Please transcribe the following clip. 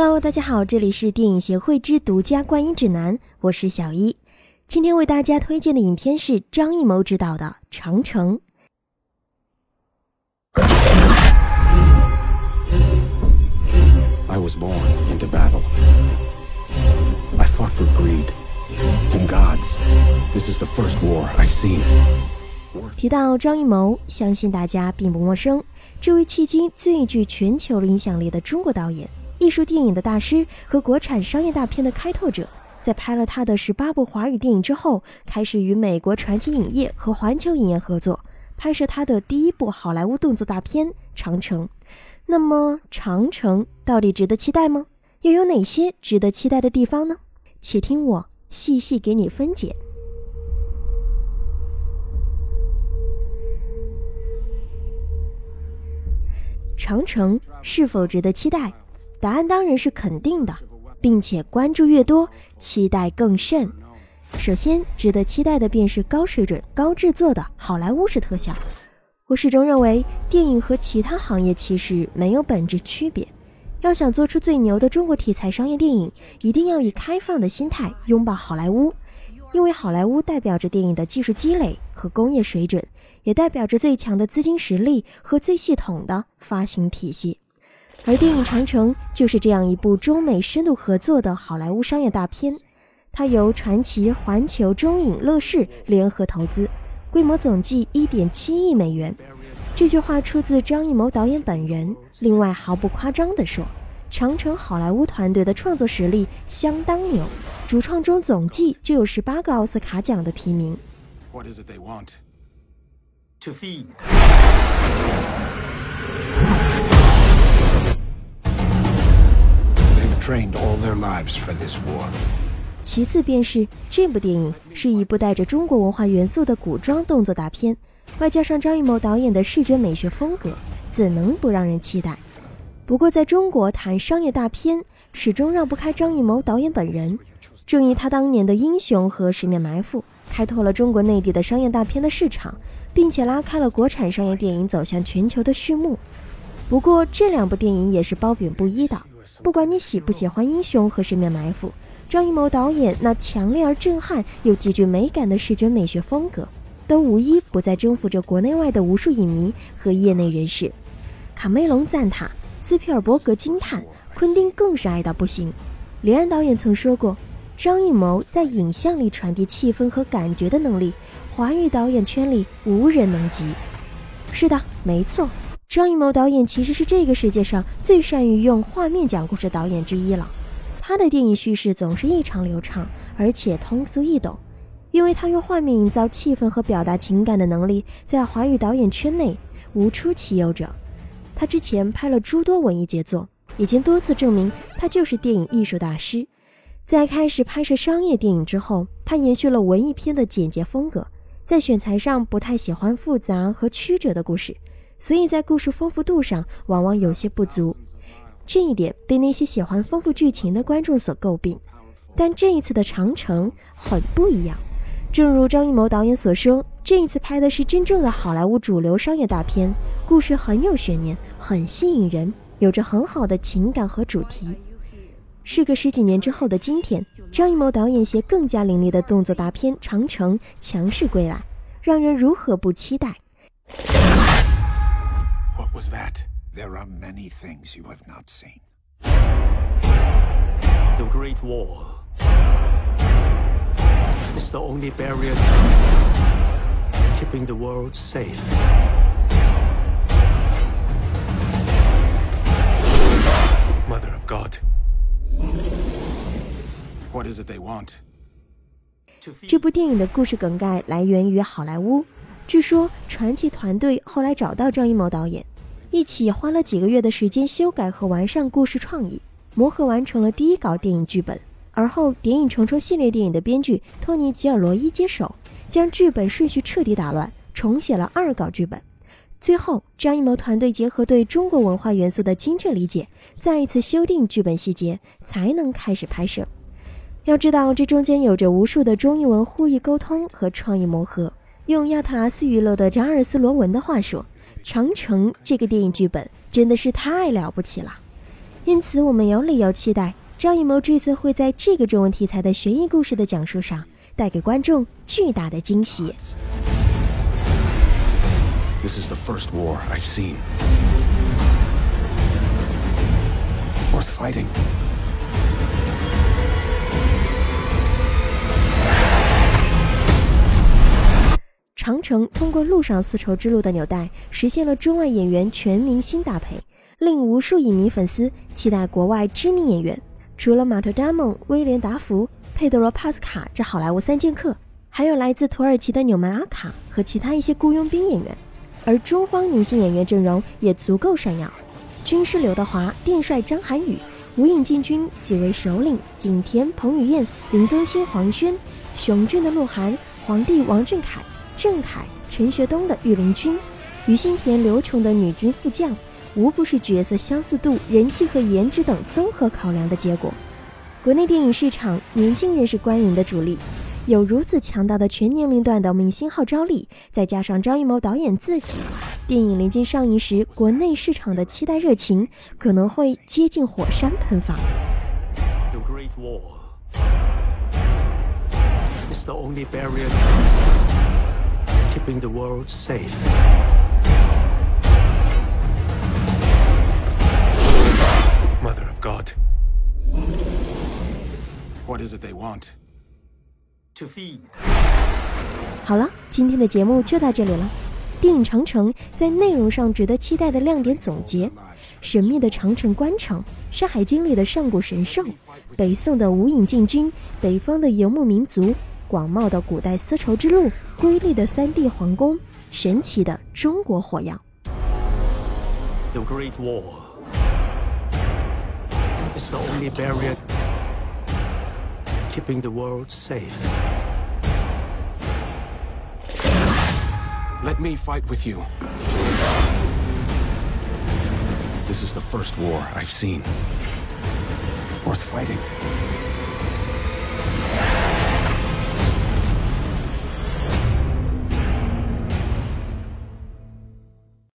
Hello，大家好，这里是电影协会之独家观影指南，我是小一。今天为大家推荐的影片是张艺谋执导的《长城》。I was born into battle. I fought for greed and gods. This is the first war I've seen. 提到张艺谋，相信大家并不陌生。这位迄今最具全球影响力的中国导演、艺术电影的大师和国产商业大片的开拓者，在拍了他的十八部华语电影之后，开始与美国传奇影业和环球影业合作，拍摄他的第一部好莱坞动作大片《长城》。那么，《长城》到底值得期待吗？又有哪些值得期待的地方呢？且听我细细给你分解。长城是否值得期待？答案当然是肯定的，并且关注越多，期待更甚。首先，值得期待的便是高水准、高制作的好莱坞式特效。我始终认为，电影和其他行业其实没有本质区别。要想做出最牛的中国题材商业电影，一定要以开放的心态拥抱好莱坞，因为好莱坞代表着电影的技术积累和工业水准，也代表着最强的资金实力和最系统的发行体系。而电影《长城》就是这样一部中美深度合作的好莱坞商业大片，它由传奇、环球、中影、乐视联合投资。规模总计一点七亿美元，这句话出自张艺谋导演本人。另外，毫不夸张地说，长城好莱坞团队的创作实力相当牛，主创中总计就有十八个奥斯卡奖的提名。What is it they want? To feed. Lives for this war. 其次便是这部电影是一部带着中国文化元素的古装动作大片，外加上张艺谋导演的视觉美学风格，怎能不让人期待？不过，在中国谈商业大片，始终绕不开张艺谋导演本人。正因他当年的《英雄》和《十面埋伏》，开拓了中国内地的商业大片的市场，并且拉开了国产商业电影走向全球的序幕。不过，这两部电影也是褒贬不一的。不管你喜不喜欢《英雄》和《十面埋伏》。张艺谋导演那强烈而震撼又极具美感的视觉美学风格，都无一不在征服着国内外的无数影迷和业内人士。卡梅隆赞叹，斯皮尔伯格惊叹，昆汀更是爱到不行。李安导演曾说过，张艺谋在影像里传递气氛和感觉的能力，华语导演圈里无人能及。是的，没错，张艺谋导演其实是这个世界上最善于用画面讲故事导演之一了。他的电影叙事总是异常流畅，而且通俗易懂，因为他用画面营造气氛和表达情感的能力，在华语导演圈内无出其右者。他之前拍了诸多文艺杰作，已经多次证明他就是电影艺术大师。在开始拍摄商业电影之后，他延续了文艺片的简洁风格，在选材上不太喜欢复杂和曲折的故事，所以在故事丰富度上往往有些不足。这一点被那些喜欢丰富剧情的观众所诟病，但这一次的《长城》很不一样。正如张艺谋导演所说，这一次拍的是真正的好莱坞主流商业大片，故事很有悬念，很吸引人，有着很好的情感和主题。事隔十几年之后的今天，张艺谋导演携更加凌厉的动作大片《长城》强势归来，让人如何不期待 There are many things you have not seen. The Great Wall is the only barrier keeping the world safe. Mother of God. What is it they want? 这部电影的故事梗概来源于好莱坞。据说传奇团队后来找到张艺谋导演， 一起花了几个月的时间修改和完善故事创意，磨合完成了第一稿电影剧本。而后，《谍影重重》系列电影的编剧托尼·吉尔罗伊接手，将剧本顺序彻底打乱，重写了二稿剧本。最后，张艺谋团队结合对中国文化元素的精确理解，再一次修订剧本细节，才能开始拍摄。要知道，这中间有着无数的中英文互译沟通和创意磨合。用亚特拉斯娱乐的扎尔斯·罗文的话说，《长城》这个电影剧本真的是太了不起了。因此我们有理由期待张艺谋这次会在这个中文题材的悬疑故事的讲述上带给观众巨大的惊喜。This is the first war I've seen. or sliding 长城通过陆上丝绸之路的纽带，实现了中外演员全明星搭配，令无数影迷粉丝期待国外知名演员。除了马特·达蒙、威廉·达福、佩德罗·帕斯卡这好莱坞三剑客，还有来自土耳其的纽曼·阿卡和其他一些雇佣兵演员。而中方明星演员阵容也足够闪耀，军师刘德华、电帅张涵予、无影进军几位首领景甜、彭于晏、林更新、黄轩，雄俊的鹿晗、皇帝王俊凯。郑恺、陈学冬的御林军，于心田、刘琼的女军副将，无不是角色相似度、人气和颜值等综合考量的结果。国内电影市场年轻人是观影的主力，有如此强大的全年龄段的明星号召力，再加上张艺谋导演自己，电影临近上映时，国内市场的期待热情可能会接近火山喷发。The Great Wall is the only barrier keeping the world safe. Mother of God, What is it they want? to feed. 好了，今天的节目就到这里了。电影《长城》在内容上值得期待的亮点总结：神秘的长城关城，《山海经》里的上古神兽，北宋的无影禁军，北方的游牧民族，广袤的古代丝绸之路，瑰丽的三帝皇宫，神奇的中国火药。The Great Wall is the only barrier keeping the world safe. Let me fight with you. This is the first war I've seen. Worth fighting.